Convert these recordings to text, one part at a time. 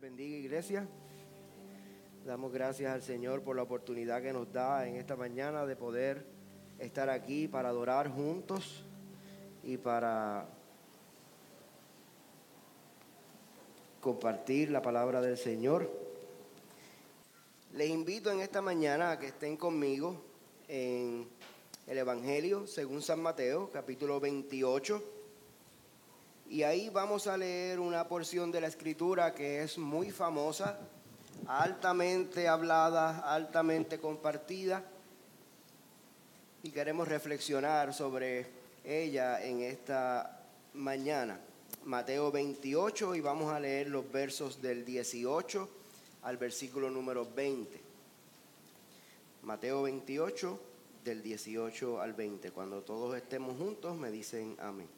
bendiga, iglesia. Damos gracias al Señor por la oportunidad que nos da en esta mañana de poder estar aquí para adorar juntos y para compartir la palabra del Señor. Les invito en esta mañana a que estén conmigo en el Evangelio según San Mateo, capítulo 28. Y ahí vamos a leer una porción de la escritura que es muy famosa, altamente hablada, altamente compartida. Y queremos reflexionar sobre ella en esta mañana. Mateo 28 y vamos a leer los versos del 18 al versículo número 20. Mateo 28 del 18 al 20. Cuando todos estemos juntos me dicen amén.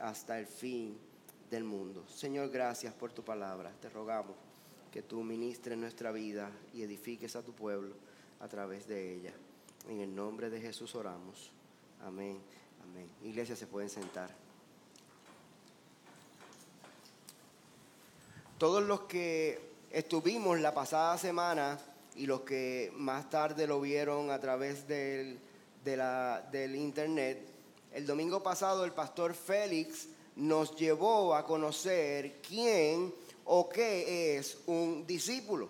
hasta el fin del mundo. Señor, gracias por tu palabra. Te rogamos que tú ministres nuestra vida y edifiques a tu pueblo a través de ella. En el nombre de Jesús oramos. Amén. Amén. Iglesia, se pueden sentar. Todos los que estuvimos la pasada semana y los que más tarde lo vieron a través del, del internet, el domingo pasado el pastor Félix nos llevó a conocer quién o qué es un discípulo.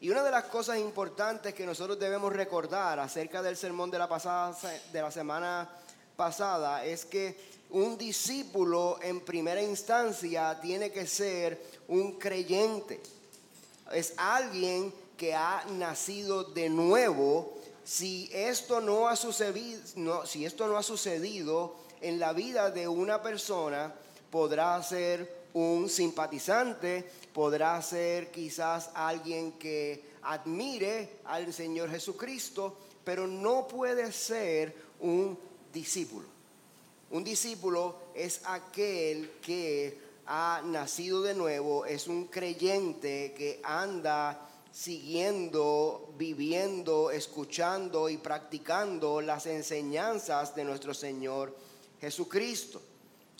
Y una de las cosas importantes que nosotros debemos recordar acerca del sermón de la, pasada, de la semana pasada es que un discípulo en primera instancia tiene que ser un creyente. Es alguien que ha nacido de nuevo. Si esto no ha sucedido, no, si esto no ha sucedido en la vida de una persona, podrá ser un simpatizante, podrá ser quizás alguien que admire al Señor Jesucristo, pero no puede ser un discípulo. Un discípulo es aquel que ha nacido de nuevo, es un creyente que anda siguiendo, viviendo, escuchando y practicando las enseñanzas de nuestro Señor Jesucristo.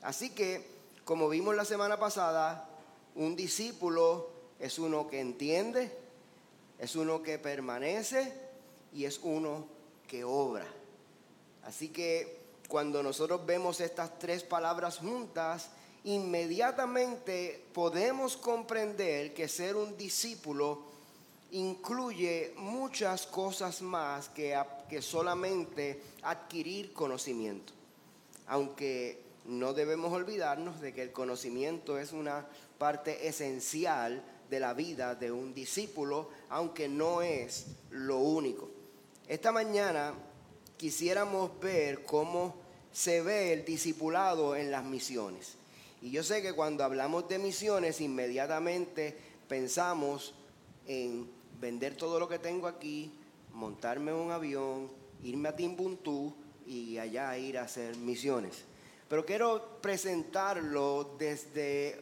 Así que como vimos la semana pasada, un discípulo es uno que entiende, es uno que permanece y es uno que obra. Así que cuando nosotros vemos estas tres palabras juntas, inmediatamente podemos comprender que ser un discípulo incluye muchas cosas más que, que solamente adquirir conocimiento. Aunque no debemos olvidarnos de que el conocimiento es una parte esencial de la vida de un discípulo, aunque no es lo único. Esta mañana quisiéramos ver cómo se ve el discipulado en las misiones. Y yo sé que cuando hablamos de misiones, inmediatamente pensamos en vender todo lo que tengo aquí, montarme en un avión, irme a Timbuktu y allá ir a hacer misiones. Pero quiero presentarlo desde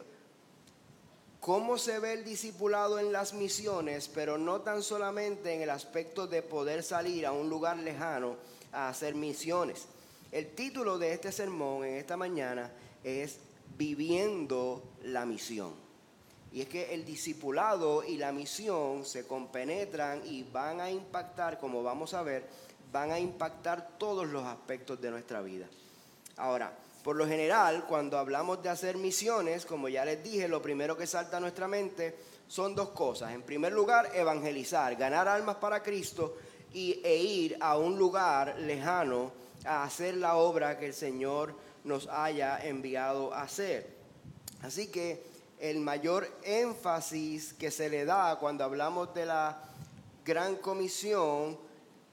cómo se ve el discipulado en las misiones, pero no tan solamente en el aspecto de poder salir a un lugar lejano a hacer misiones. El título de este sermón en esta mañana es Viviendo la misión. Y es que el discipulado y la misión se compenetran y van a impactar, como vamos a ver, van a impactar todos los aspectos de nuestra vida. Ahora, por lo general, cuando hablamos de hacer misiones, como ya les dije, lo primero que salta a nuestra mente son dos cosas. En primer lugar, evangelizar, ganar almas para Cristo y, e ir a un lugar lejano a hacer la obra que el Señor nos haya enviado a hacer. Así que el mayor énfasis que se le da cuando hablamos de la gran comisión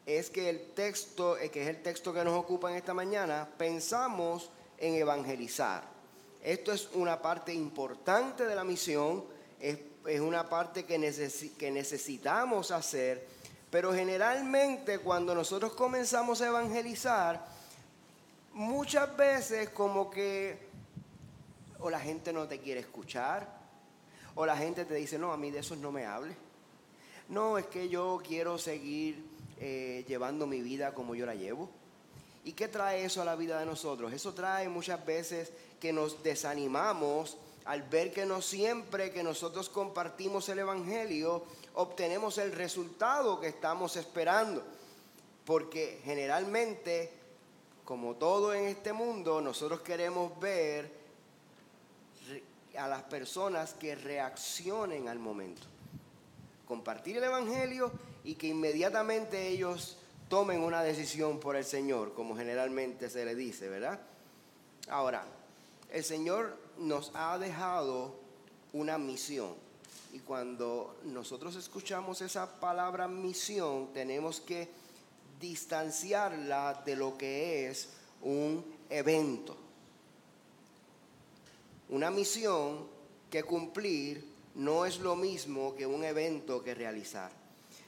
es que el texto, eh, que es el texto que nos ocupa en esta mañana, pensamos en evangelizar. Esto es una parte importante de la misión, es, una parte que, que necesitamos hacer, pero generalmente cuando nosotros comenzamos a evangelizar, muchas veces como que o la gente no te quiere escuchar, o la gente te dice, no, a mí de eso no me hable. No, es que yo quiero seguir eh, llevando mi vida como yo la llevo. ¿Y qué trae eso a la vida de nosotros? Eso trae muchas veces que nos desanimamos al ver que no siempre que nosotros compartimos el Evangelio obtenemos el resultado que estamos esperando. Porque generalmente, como todo en este mundo, nosotros queremos ver a las personas que reaccionen al momento. Compartir el Evangelio y que inmediatamente ellos tomen una decisión por el Señor, como generalmente se le dice, ¿verdad? Ahora, el Señor nos ha dejado una misión. Y cuando nosotros escuchamos esa palabra misión, tenemos que distanciarla de lo que es un evento. Una misión que cumplir no es lo mismo que un evento que realizar.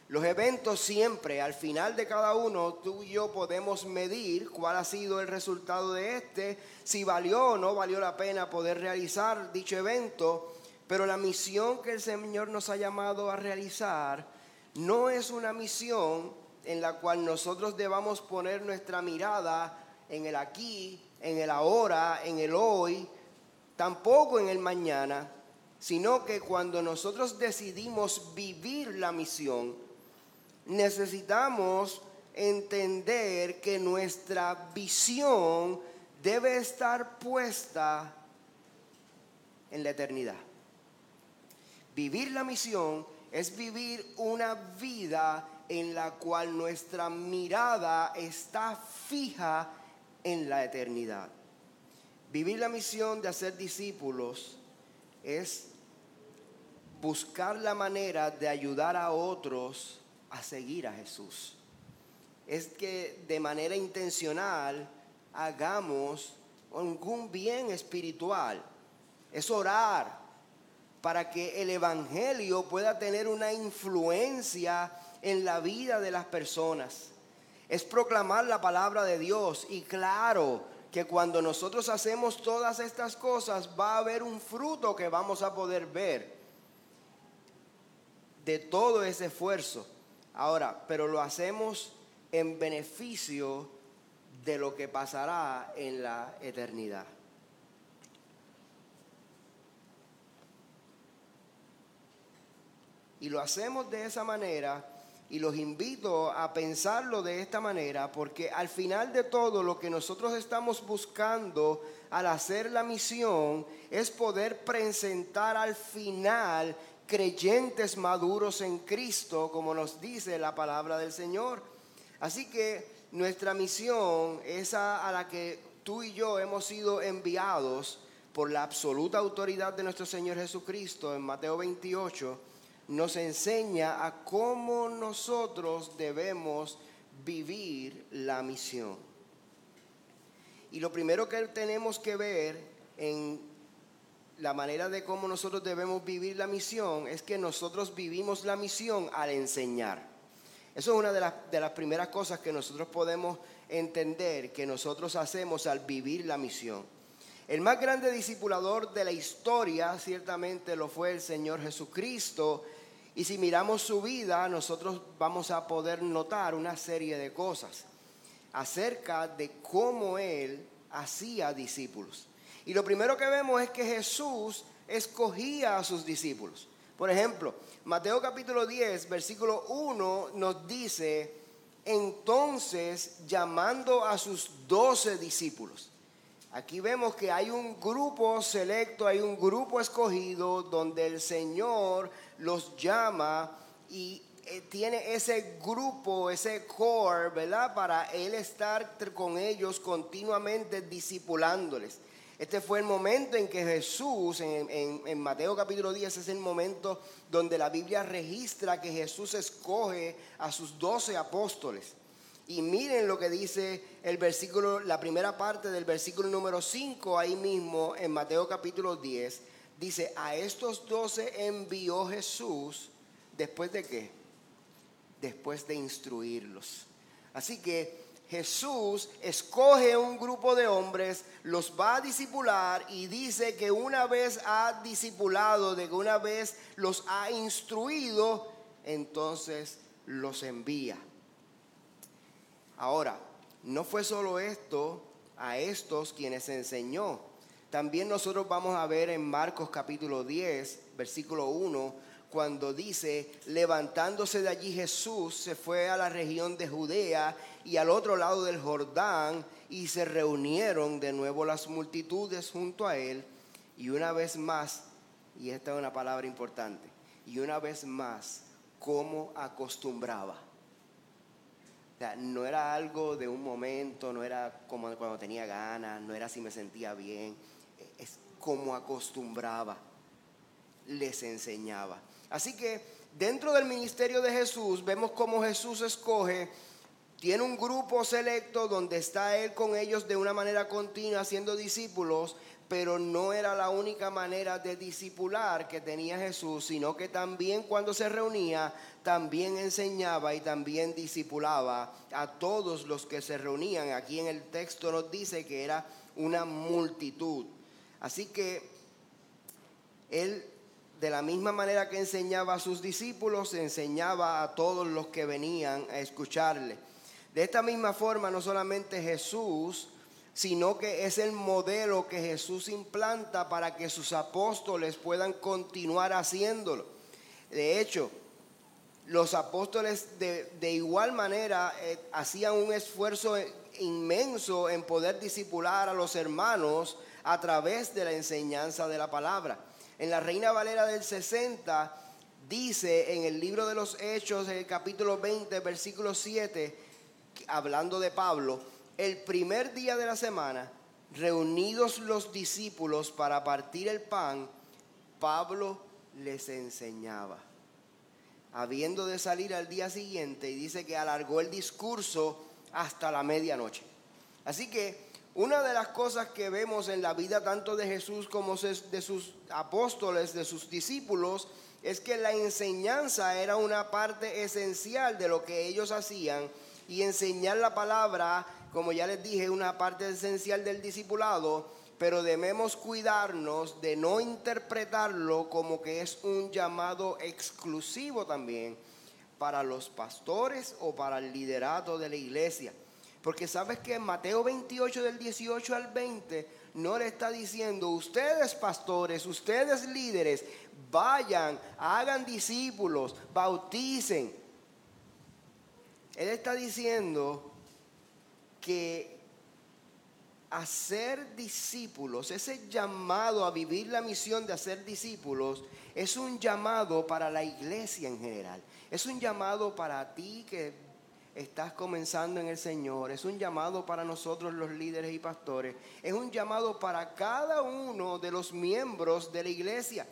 Los eventos siempre, al final de cada uno, tú y yo podemos medir cuál ha sido el resultado de este, si valió o no valió la pena poder realizar dicho evento, pero la misión que el Señor nos ha llamado a realizar no es una misión en la cual nosotros debamos poner nuestra mirada en el aquí, en el ahora, en el hoy, tampoco en el mañana, sino que cuando nosotros decidimos vivir la misión, necesitamos entender que nuestra visión debe estar puesta en la eternidad. Vivir la misión es vivir una vida en la cual nuestra mirada está fija en la eternidad. Vivir la misión de hacer discípulos es buscar la manera de ayudar a otros a seguir a Jesús. Es que de manera intencional hagamos algún bien espiritual. Es orar para que el Evangelio pueda tener una influencia en la vida de las personas. Es proclamar la palabra de Dios y claro que cuando nosotros hacemos todas estas cosas va a haber un fruto que vamos a poder ver de todo ese esfuerzo. Ahora, pero lo hacemos en beneficio de lo que pasará en la eternidad. Y lo hacemos de esa manera y los invito a pensarlo de esta manera porque al final de todo lo que nosotros estamos buscando al hacer la misión es poder presentar al final creyentes maduros en Cristo, como nos dice la palabra del Señor. Así que nuestra misión, esa a la que tú y yo hemos sido enviados por la absoluta autoridad de nuestro Señor Jesucristo en Mateo 28, nos enseña a cómo nosotros debemos vivir la misión. Y lo primero que tenemos que ver en la manera de cómo nosotros debemos vivir la misión es que nosotros vivimos la misión al enseñar. Eso es una de las, de las primeras cosas que nosotros podemos entender que nosotros hacemos al vivir la misión. El más grande discipulador de la historia ciertamente lo fue el Señor Jesucristo. Y si miramos su vida, nosotros vamos a poder notar una serie de cosas acerca de cómo Él hacía discípulos. Y lo primero que vemos es que Jesús escogía a sus discípulos. Por ejemplo, Mateo capítulo 10, versículo 1 nos dice, entonces llamando a sus doce discípulos. Aquí vemos que hay un grupo selecto, hay un grupo escogido donde el Señor los llama y eh, tiene ese grupo, ese core, ¿verdad? Para Él estar con ellos continuamente discipulándoles. Este fue el momento en que Jesús, en, Mateo capítulo 10, es el momento donde la Biblia registra que Jesús escoge a sus doce apóstoles. Y miren lo que dice el versículo, la primera parte del versículo número 5 ahí mismo en Mateo capítulo 10. Dice, a estos doce envió Jesús después de qué? Después de instruirlos. Así que Jesús escoge un grupo de hombres, los va a disipular y dice que una vez ha discipulado, de que una vez los ha instruido, entonces los envía. Ahora, no fue solo esto a estos quienes enseñó. También nosotros vamos a ver en Marcos capítulo 10, versículo 1, cuando dice, levantándose de allí Jesús se fue a la región de Judea y al otro lado del Jordán y se reunieron de nuevo las multitudes junto a él y una vez más, y esta es una palabra importante, y una vez más, como acostumbraba no era algo de un momento, no era como cuando tenía ganas, no era si me sentía bien, es como acostumbraba, les enseñaba. Así que dentro del ministerio de Jesús vemos cómo Jesús escoge, tiene un grupo selecto donde está Él con ellos de una manera continua haciendo discípulos, pero no era la única manera de discipular que tenía Jesús, sino que también cuando se reunía, también enseñaba y también discipulaba a todos los que se reunían. Aquí en el texto nos dice que era una multitud. Así que él, de la misma manera que enseñaba a sus discípulos, enseñaba a todos los que venían a escucharle. De esta misma forma, no solamente Jesús, sino que es el modelo que Jesús implanta para que sus apóstoles puedan continuar haciéndolo. De hecho, los apóstoles de, igual manera eh, hacían un esfuerzo inmenso en poder disipular a los hermanos a través de la enseñanza de la palabra. En la Reina Valera del 60 dice en el libro de los Hechos, en el capítulo 20, versículo 7, hablando de Pablo, el primer día de la semana, reunidos los discípulos para partir el pan, Pablo les enseñaba. Habiendo de salir al día siguiente, y dice que alargó el discurso hasta la medianoche. Así que una de las cosas que vemos en la vida tanto de Jesús como de sus apóstoles, de sus discípulos, es que la enseñanza era una parte esencial de lo que ellos hacían y enseñar la palabra como ya les dije, una parte esencial del discipulado, pero debemos cuidarnos de no interpretarlo como que es un llamado exclusivo también para los pastores o para el liderato de la iglesia. Porque sabes que en Mateo 28 del 18 al 20 no le está diciendo, ustedes pastores, ustedes líderes, vayan, hagan discípulos, bauticen. Él está diciendo que hacer discípulos, ese llamado a vivir la misión de hacer discípulos, es un llamado para la iglesia en general. Es un llamado para ti que estás comenzando en el Señor. Es un llamado para nosotros los líderes y pastores. Es un llamado para cada uno de los miembros de la iglesia.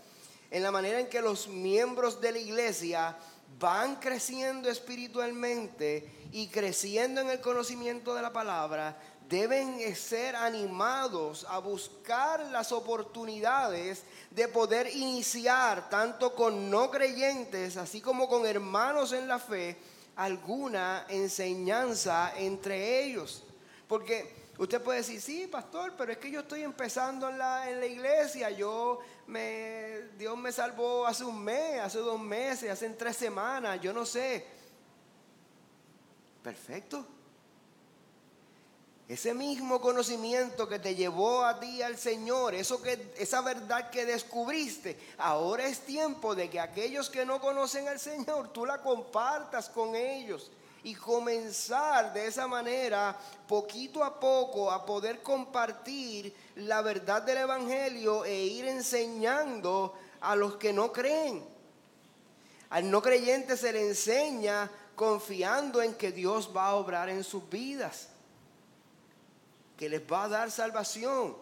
En la manera en que los miembros de la iglesia van creciendo espiritualmente y creciendo en el conocimiento de la palabra, deben ser animados a buscar las oportunidades de poder iniciar, tanto con no creyentes, así como con hermanos en la fe, alguna enseñanza entre ellos. Porque usted puede decir, sí, pastor, pero es que yo estoy empezando en la, en la iglesia, yo me, Dios me salvó hace un mes, hace dos meses, hace tres semanas, yo no sé. Perfecto. Ese mismo conocimiento que te llevó a ti al Señor, eso que, esa verdad que descubriste, ahora es tiempo de que aquellos que no conocen al Señor, tú la compartas con ellos y comenzar de esa manera, poquito a poco, a poder compartir la verdad del Evangelio e ir enseñando a los que no creen. Al no creyente se le enseña confiando en que Dios va a obrar en sus vidas, que les va a dar salvación.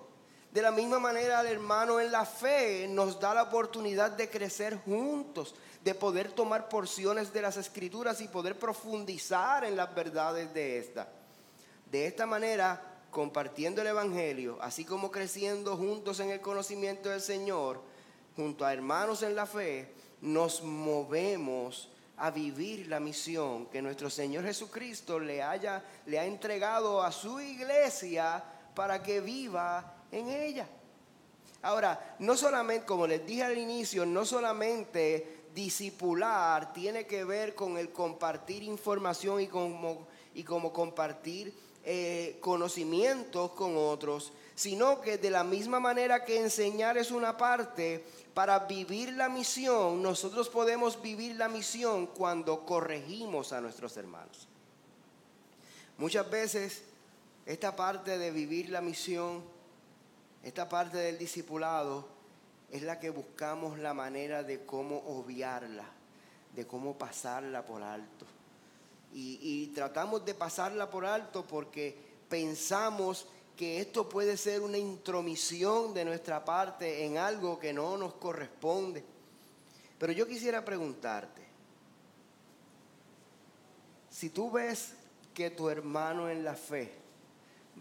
De la misma manera, el hermano en la fe nos da la oportunidad de crecer juntos, de poder tomar porciones de las escrituras y poder profundizar en las verdades de esta. De esta manera, compartiendo el Evangelio, así como creciendo juntos en el conocimiento del Señor, junto a hermanos en la fe, nos movemos a vivir la misión que nuestro Señor Jesucristo le, haya, le ha entregado a su iglesia para que viva en ella. Ahora, no solamente, como les dije al inicio, no solamente discipular tiene que ver con el compartir información y como, y como compartir eh, conocimientos con otros, sino que de la misma manera que enseñar es una parte, para vivir la misión, nosotros podemos vivir la misión cuando corregimos a nuestros hermanos. Muchas veces esta parte de vivir la misión esta parte del discipulado es la que buscamos la manera de cómo obviarla, de cómo pasarla por alto. Y, tratamos de pasarla por alto porque pensamos que esto puede ser una intromisión de nuestra parte en algo que no nos corresponde. Pero yo quisiera preguntarte, si tú ves que tu hermano en la fe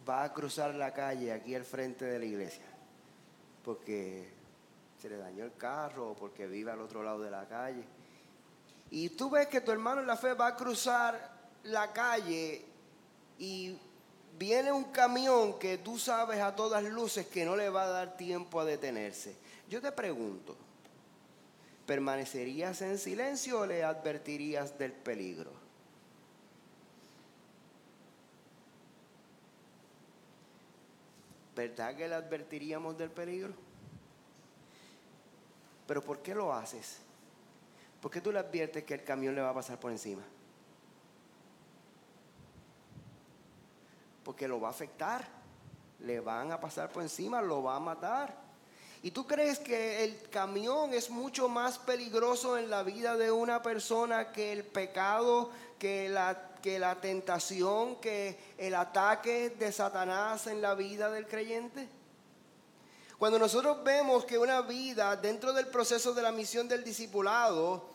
va a cruzar la calle aquí al frente de la iglesia, porque se le dañó el carro o porque vive al otro lado de la calle. Y tú ves que tu hermano en la fe va a cruzar la calle y viene un camión que tú sabes a todas luces que no le va a dar tiempo a detenerse. Yo te pregunto, ¿permanecerías en silencio o le advertirías del peligro? ¿verdad que le advertiríamos del peligro? Pero ¿por qué lo haces? ¿Por qué tú le adviertes que el camión le va a pasar por encima? Porque lo va a afectar, le van a pasar por encima, lo va a matar. ¿Y tú crees que el camión es mucho más peligroso en la vida de una persona que el pecado, que la que la tentación, que el ataque de Satanás en la vida del creyente? Cuando nosotros vemos que una vida dentro del proceso de la misión del discipulado,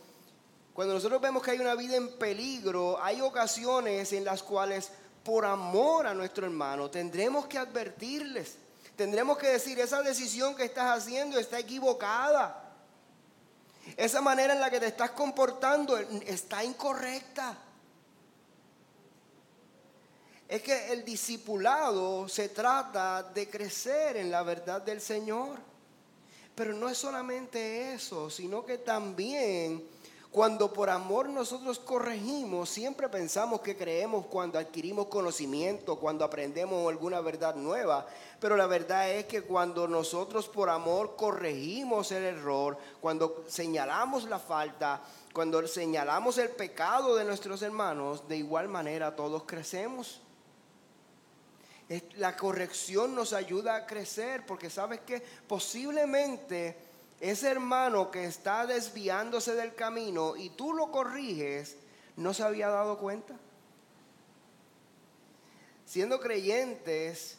cuando nosotros vemos que hay una vida en peligro, hay ocasiones en las cuales por amor a nuestro hermano tendremos que advertirles, tendremos que decir, esa decisión que estás haciendo está equivocada, esa manera en la que te estás comportando está incorrecta. Es que el discipulado se trata de crecer en la verdad del Señor. Pero no es solamente eso, sino que también cuando por amor nosotros corregimos, siempre pensamos que creemos cuando adquirimos conocimiento, cuando aprendemos alguna verdad nueva. Pero la verdad es que cuando nosotros por amor corregimos el error, cuando señalamos la falta, cuando señalamos el pecado de nuestros hermanos, de igual manera todos crecemos la corrección nos ayuda a crecer porque sabes que posiblemente ese hermano que está desviándose del camino y tú lo corriges, no se había dado cuenta. Siendo creyentes,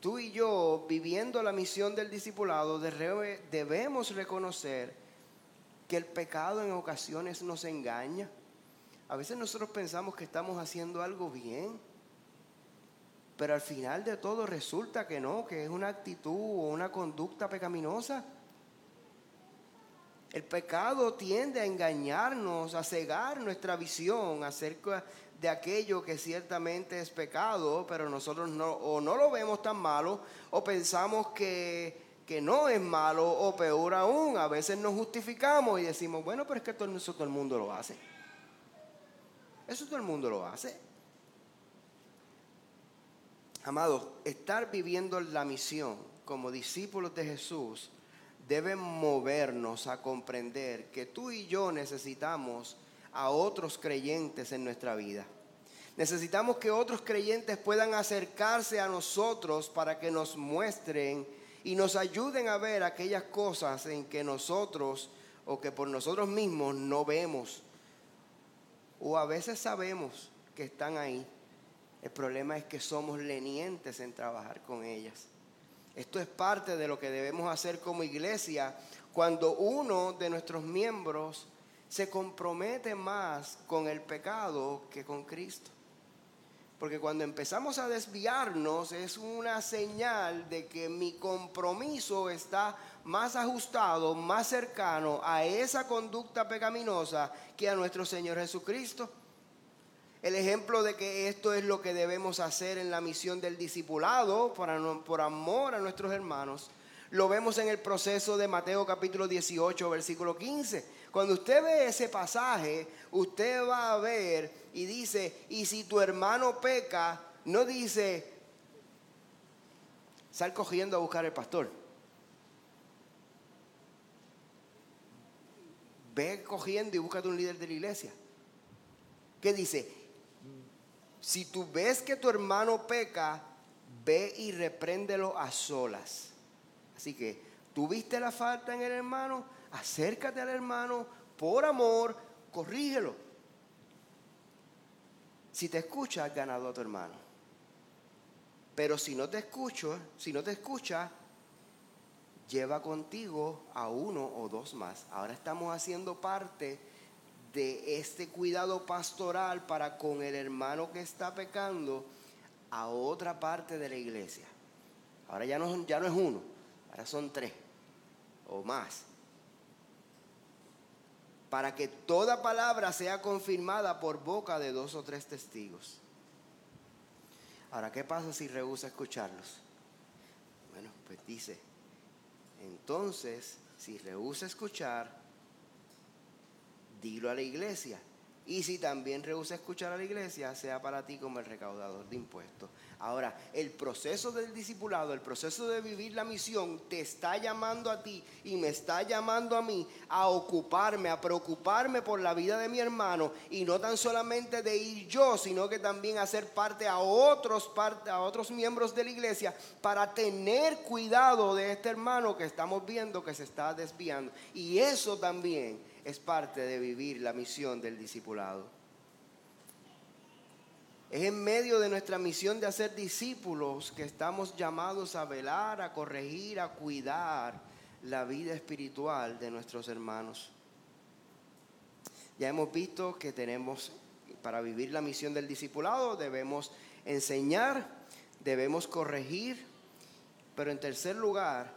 tú y yo, viviendo la misión del discipulado, debemos reconocer que el pecado en ocasiones nos engaña. A veces nosotros pensamos que estamos haciendo algo bien pero al final de todo resulta que no, que es una actitud o una conducta pecaminosa. El pecado tiende a engañarnos, a cegar nuestra visión acerca de aquello que ciertamente es pecado, pero nosotros no, o no lo vemos tan malo, o pensamos que, que no es malo, o peor aún, a veces nos justificamos y decimos, bueno, pero es que todo, eso todo el mundo lo hace. Eso todo el mundo lo hace. Amados, estar viviendo la misión como discípulos de Jesús debe movernos a comprender que tú y yo necesitamos a otros creyentes en nuestra vida. Necesitamos que otros creyentes puedan acercarse a nosotros para que nos muestren y nos ayuden a ver aquellas cosas en que nosotros o que por nosotros mismos no vemos o a veces sabemos que están ahí el problema es que somos lenientes en trabajar con ellas. Esto es parte de lo que debemos hacer como iglesia cuando uno de nuestros miembros se compromete más con el pecado que con Cristo. Porque cuando empezamos a desviarnos es una señal de que mi compromiso está más ajustado, más cercano a esa conducta pecaminosa que a nuestro Señor Jesucristo. El ejemplo de que esto es lo que debemos hacer en la misión del discipulado por, amor a nuestros hermanos, lo vemos en el proceso de Mateo capítulo 18, versículo 15. Cuando usted ve ese pasaje, usted va a ver y dice, y si tu hermano peca, no dice, sal cogiendo a buscar al pastor. Ve cogiendo y búscate un líder de la iglesia. ¿Qué dice? Si tú ves que tu hermano peca, ve y repréndelo a solas. Así que, ¿tuviste la falta en el hermano? Acércate al hermano por amor, corrígelo. Si te escucha, has ganado a tu hermano. Pero si no te escucho, si no te escucha, lleva contigo a uno o dos más. Ahora estamos haciendo parte de este cuidado pastoral para con el hermano que está pecando a otra parte de la iglesia. Ahora ya no, ya no es uno, ahora son tres o más, para que toda palabra sea confirmada por boca de dos o tres testigos. Ahora, ¿qué pasa si rehúsa escucharlos? Bueno, pues dice, entonces, si rehúsa escuchar, dilo a la iglesia. Y si también rehúsa escuchar a la iglesia, sea para ti como el recaudador de impuestos. Ahora, el proceso del discipulado, el proceso de vivir la misión, te está llamando a ti y me está llamando a mí a ocuparme, a preocuparme por la vida de mi hermano y no tan solamente de ir yo, sino que también hacer parte a otros, a otros miembros de la iglesia para tener cuidado de este hermano que estamos viendo que se está desviando. Y eso también es parte de vivir la misión del discipulado. Es en medio de nuestra misión de hacer discípulos que estamos llamados a velar, a corregir, a cuidar la vida espiritual de nuestros hermanos. Ya hemos visto que tenemos, para vivir la misión del discipulado, debemos enseñar, debemos corregir, pero en tercer lugar,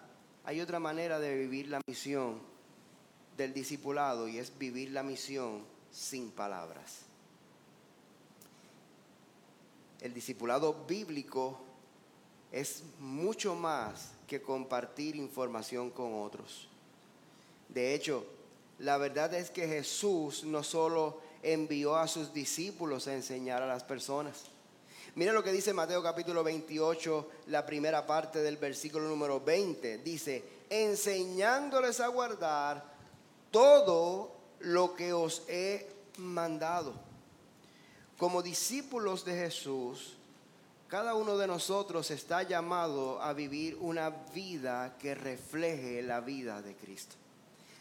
hay otra manera de vivir la misión del discipulado y es vivir la misión sin palabras el discipulado bíblico es mucho más que compartir información con otros. De hecho, la verdad es que Jesús no solo envió a sus discípulos a enseñar a las personas. Mira lo que dice Mateo capítulo 28, la primera parte del versículo número 20. Dice, enseñándoles a guardar todo lo que os he mandado como discípulos de Jesús, cada uno de nosotros está llamado a vivir una vida que refleje la vida de Cristo.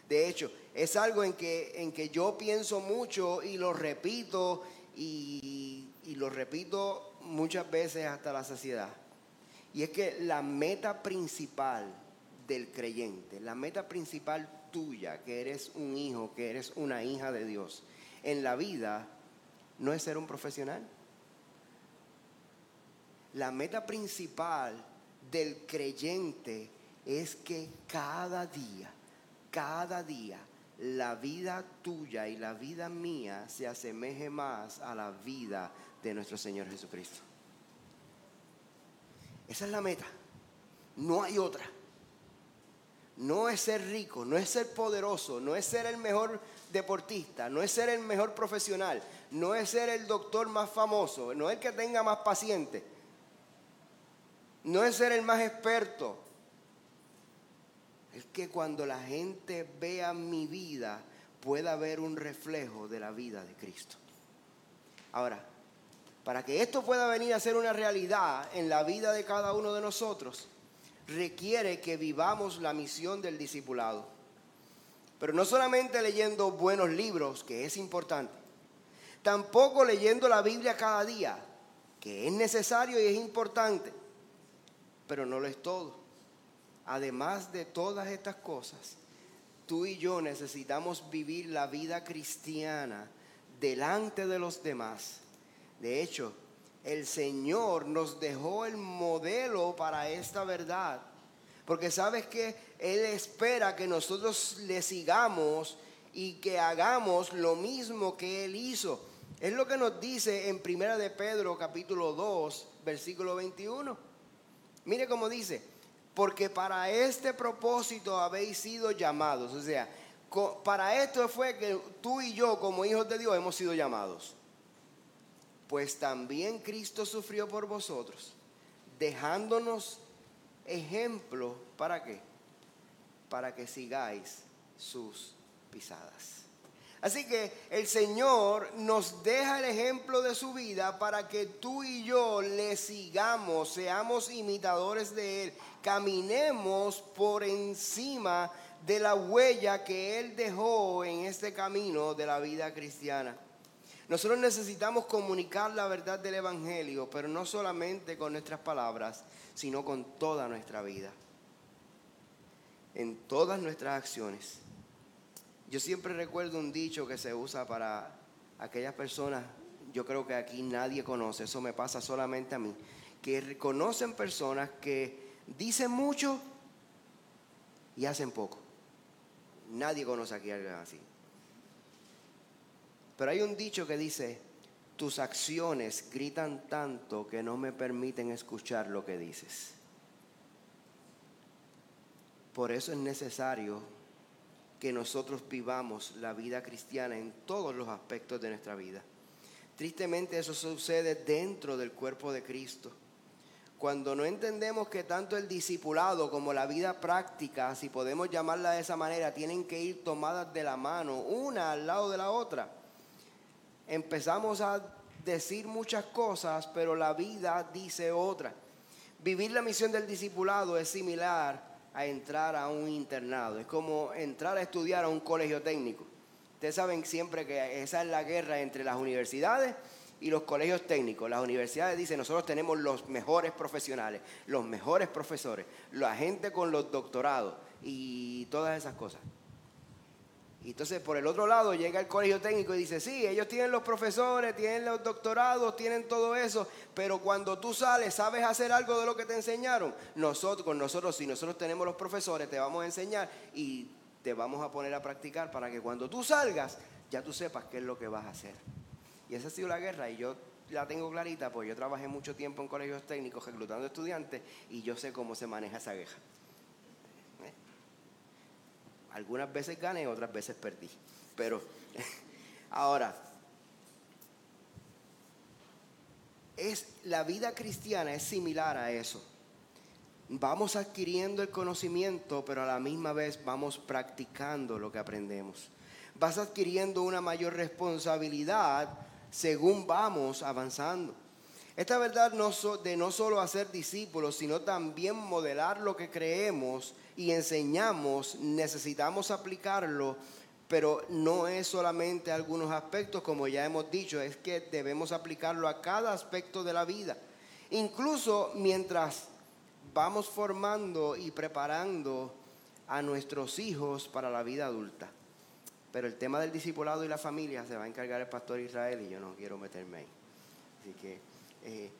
De hecho, es algo en que, en que yo pienso mucho y lo repito y, y lo repito muchas veces hasta la saciedad. Y es que la meta principal del creyente, la meta principal tuya, que eres un hijo, que eres una hija de Dios, en la vida no es ser un profesional. La meta principal del creyente es que cada día, cada día, la vida tuya y la vida mía se asemeje más a la vida de nuestro Señor Jesucristo. Esa es la meta. No hay otra. No es ser rico, no es ser poderoso, no es ser el mejor deportista, no es ser el mejor profesional, no es ser el doctor más famoso, no es el que tenga más pacientes, no es ser el más experto. Es que cuando la gente vea mi vida pueda ver un reflejo de la vida de Cristo. Ahora, para que esto pueda venir a ser una realidad en la vida de cada uno de nosotros, requiere que vivamos la misión del discipulado. Pero no solamente leyendo buenos libros, que es importante, Tampoco leyendo la Biblia cada día, que es necesario y es importante, pero no lo es todo. además de todas estas cosas, tú y yo necesitamos vivir la vida cristiana delante de los demás. De hecho, el Señor nos dejó el modelo para esta verdad. Porque sabes que Él espera que nosotros le sigamos y que hagamos lo mismo que Él hizo. Es lo que nos dice en Primera de Pedro capítulo 2, versículo 21. Mire cómo dice, porque para este propósito habéis sido llamados. O sea, para esto fue que tú y yo como hijos de Dios hemos sido llamados. Pues también Cristo sufrió por vosotros, dejándonos ejemplo, ¿para qué? Para que sigáis sus pisadas. Así que el Señor nos deja el ejemplo de su vida para que tú y yo le sigamos, seamos imitadores de Él, caminemos por encima de la huella que Él dejó en este camino de la vida cristiana. Nosotros necesitamos comunicar la verdad del Evangelio, pero no solamente con nuestras palabras, sino con toda nuestra vida, en todas nuestras acciones. Yo siempre recuerdo un dicho que se usa para aquellas personas, yo creo que aquí nadie conoce, eso me pasa solamente a mí, que reconocen personas que dicen mucho y hacen poco. Nadie conoce aquí a alguien así. Pero hay un dicho que dice, tus acciones gritan tanto que no me permiten escuchar lo que dices. Por eso es necesario que nosotros vivamos la vida cristiana en todos los aspectos de nuestra vida. Tristemente eso sucede dentro del cuerpo de Cristo. Cuando no entendemos que tanto el discipulado como la vida práctica, si podemos llamarla de esa manera, tienen que ir tomadas de la mano, una al lado de la otra, empezamos a decir muchas cosas, pero la vida dice otra. Vivir la misión del discipulado es similar a entrar a un internado. Es como entrar a estudiar a un colegio técnico. Ustedes saben siempre que esa es la guerra entre las universidades y los colegios técnicos. Las universidades dicen, nosotros tenemos los mejores profesionales, los mejores profesores, la gente con los doctorados y todas esas cosas. Y entonces por el otro lado llega el colegio técnico y dice, sí, ellos tienen los profesores, tienen los doctorados, tienen todo eso, pero cuando tú sales, ¿sabes hacer algo de lo que te enseñaron? Nosotros, con nosotros, si nosotros tenemos los profesores, te vamos a enseñar y te vamos a poner a practicar para que cuando tú salgas, ya tú sepas qué es lo que vas a hacer. Y esa ha sido la guerra y yo la tengo clarita, porque yo trabajé mucho tiempo en colegios técnicos reclutando estudiantes y yo sé cómo se maneja esa guerra. Algunas veces gané, otras veces perdí. Pero ahora, es, la vida cristiana es similar a eso. Vamos adquiriendo el conocimiento, pero a la misma vez vamos practicando lo que aprendemos. Vas adquiriendo una mayor responsabilidad según vamos avanzando. Esta verdad de no solo hacer discípulos, sino también modelar lo que creemos y enseñamos, necesitamos aplicarlo, pero no es solamente algunos aspectos, como ya hemos dicho, es que debemos aplicarlo a cada aspecto de la vida. Incluso mientras vamos formando y preparando a nuestros hijos para la vida adulta. Pero el tema del discipulado y la familia se va a encargar el pastor Israel y yo no quiero meterme ahí. Así que, eh,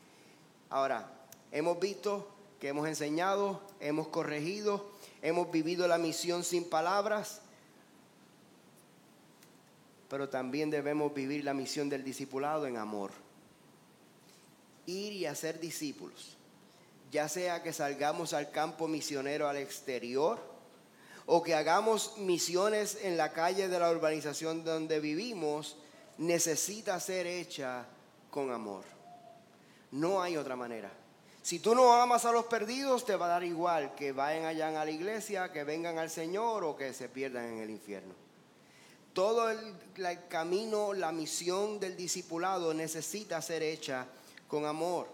ahora, hemos visto que hemos enseñado, hemos corregido, hemos vivido la misión sin palabras, pero también debemos vivir la misión del discipulado en amor. Ir y hacer discípulos, ya sea que salgamos al campo misionero al exterior o que hagamos misiones en la calle de la urbanización donde vivimos, necesita ser hecha con amor. No hay otra manera. Si tú no amas a los perdidos, te va a dar igual que vayan allá a la iglesia, que vengan al Señor o que se pierdan en el infierno. Todo el, camino, la misión del discipulado necesita ser hecha con amor.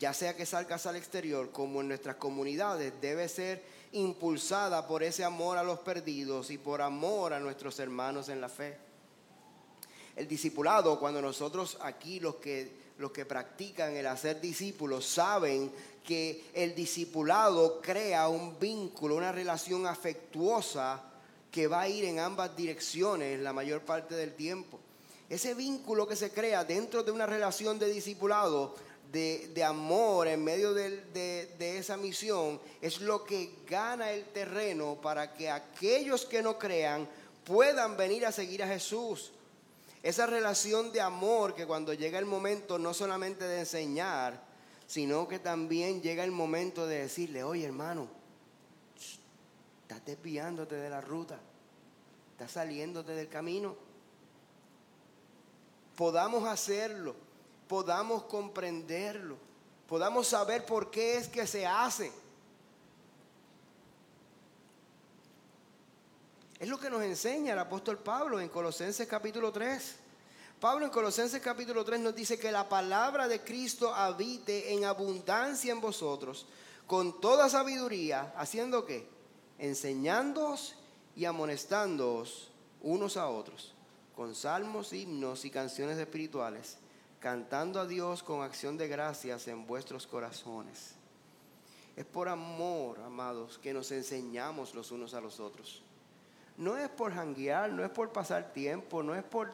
Ya sea que salgas al exterior como en nuestras comunidades, debe ser impulsada por ese amor a los perdidos y por amor a nuestros hermanos en la fe el discipulado, cuando nosotros aquí los que, los que practican el hacer discípulos saben que el discipulado crea un vínculo, una relación afectuosa que va a ir en ambas direcciones la mayor parte del tiempo. Ese vínculo que se crea dentro de una relación de discipulado, de, amor en medio de, de esa misión, es lo que gana el terreno para que aquellos que no crean puedan venir a seguir a Jesús. Esa relación de amor que cuando llega el momento no solamente de enseñar, sino que también llega el momento de decirle, oye hermano, estás desviándote de la ruta, estás saliéndote del camino. Podamos hacerlo, podamos comprenderlo, podamos saber por qué es que se hace. Es lo que nos enseña el apóstol Pablo en Colosenses capítulo 3. Pablo en Colosenses capítulo 3 nos dice que la palabra de Cristo habite en abundancia en vosotros, con toda sabiduría, haciendo qué? Enseñándoos y amonestándoos unos a otros, con salmos, himnos y canciones espirituales, cantando a Dios con acción de gracias en vuestros corazones. Es por amor, amados, que nos enseñamos los unos a los otros. No es por janguear, no es por pasar tiempo, no es por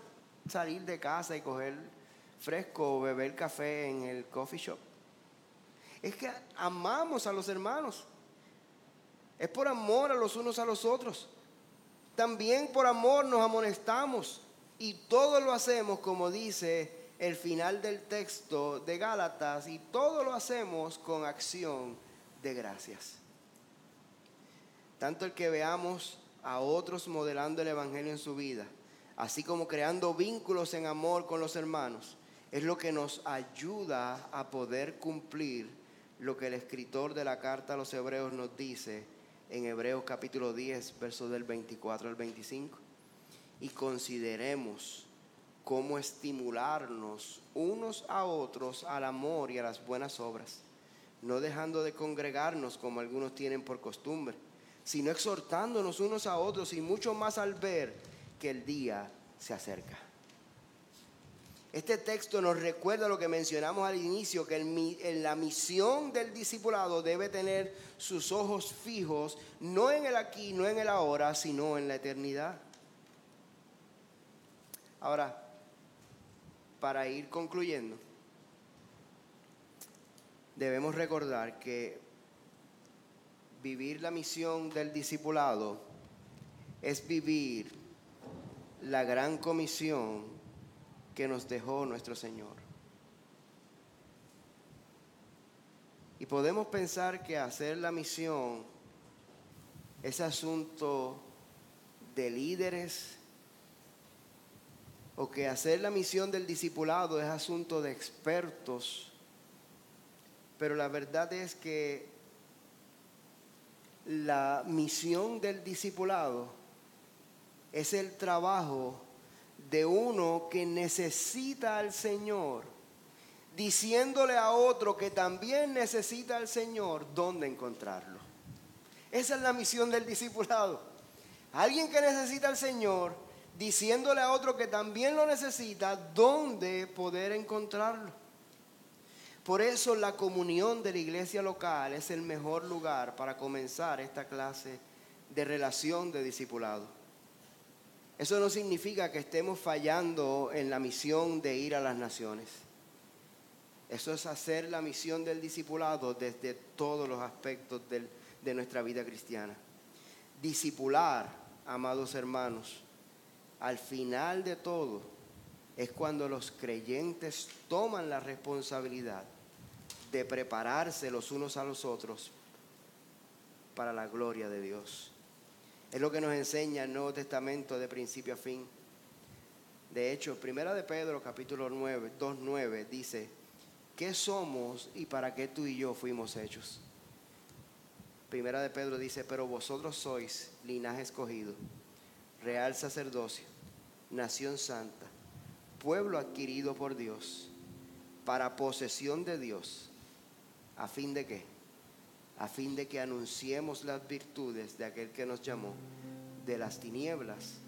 salir de casa y coger fresco o beber café en el coffee shop. Es que amamos a los hermanos. Es por amor a los unos a los otros. También por amor nos amonestamos. Y todo lo hacemos como dice el final del texto de Gálatas. Y todo lo hacemos con acción de gracias. Tanto el que veamos a otros modelando el Evangelio en su vida así como creando vínculos en amor con los hermanos, es lo que nos ayuda a poder cumplir lo que el escritor de la carta a los hebreos nos dice en Hebreos capítulo 10, versos del 24 al 25. Y consideremos cómo estimularnos unos a otros al amor y a las buenas obras, no dejando de congregarnos como algunos tienen por costumbre, sino exhortándonos unos a otros y mucho más al ver que el día se acerca. Este texto nos recuerda lo que mencionamos al inicio, que en la misión del discipulado debe tener sus ojos fijos, no en el aquí, no en el ahora, sino en la eternidad. Ahora, para ir concluyendo, debemos recordar que vivir la misión del discipulado es vivir la gran comisión que nos dejó nuestro Señor. Y podemos pensar que hacer la misión es asunto de líderes o que hacer la misión del discipulado es asunto de expertos. Pero la verdad es que la misión del discipulado es el trabajo de uno que necesita al Señor, diciéndole a otro que también necesita al Señor, dónde encontrarlo. Esa es la misión del discipulado. Alguien que necesita al Señor, diciéndole a otro que también lo necesita, dónde poder encontrarlo. Por eso la comunión de la iglesia local es el mejor lugar para comenzar esta clase de relación de discipulado. Eso no significa que estemos fallando en la misión de ir a las naciones. Eso es hacer la misión del discipulado desde todos los aspectos de nuestra vida cristiana. Discipular, amados hermanos, al final de todo es cuando los creyentes toman la responsabilidad de prepararse los unos a los otros para la gloria de Dios. Es lo que nos enseña el Nuevo Testamento de principio a fin. De hecho, Primera de Pedro, capítulo 9, 2.9, dice, ¿qué somos y para qué tú y yo fuimos hechos? Primera de Pedro dice, pero vosotros sois linaje escogido, real sacerdocio, nación santa, pueblo adquirido por Dios, para posesión de Dios, a fin de qué? a fin de que anunciemos las virtudes de aquel que nos llamó de las tinieblas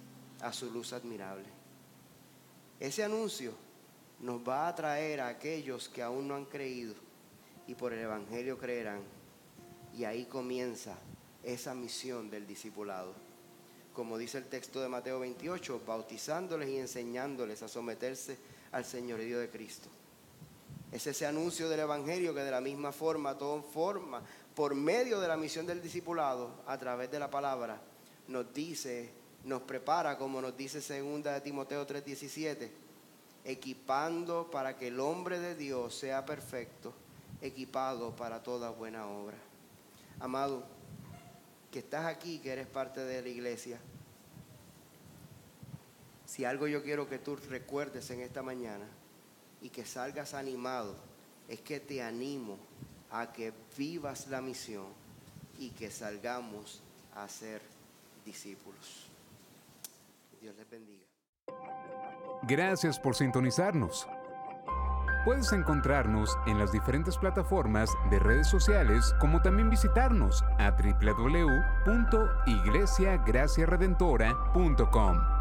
a su luz admirable. Ese anuncio nos va a traer a aquellos que aún no han creído y por el Evangelio creerán. Y ahí comienza esa misión del discipulado. Como dice el texto de Mateo 28, bautizándoles y enseñándoles a someterse al señorío de Cristo. Es ese anuncio del Evangelio que de la misma forma, todo forma, por medio de la misión del discipulado, a través de la palabra, nos dice, nos prepara, como nos dice segunda de Timoteo 3:17, equipando para que el hombre de Dios sea perfecto, equipado para toda buena obra. Amado, que estás aquí, que eres parte de la iglesia, si algo yo quiero que tú recuerdes en esta mañana y que salgas animado, es que te animo a que vivas la misión y que salgamos a ser discípulos. Dios les bendiga. Gracias por sintonizarnos. Puedes encontrarnos en las diferentes plataformas de redes sociales, como también visitarnos a www.iglesiagraciaredentora.com.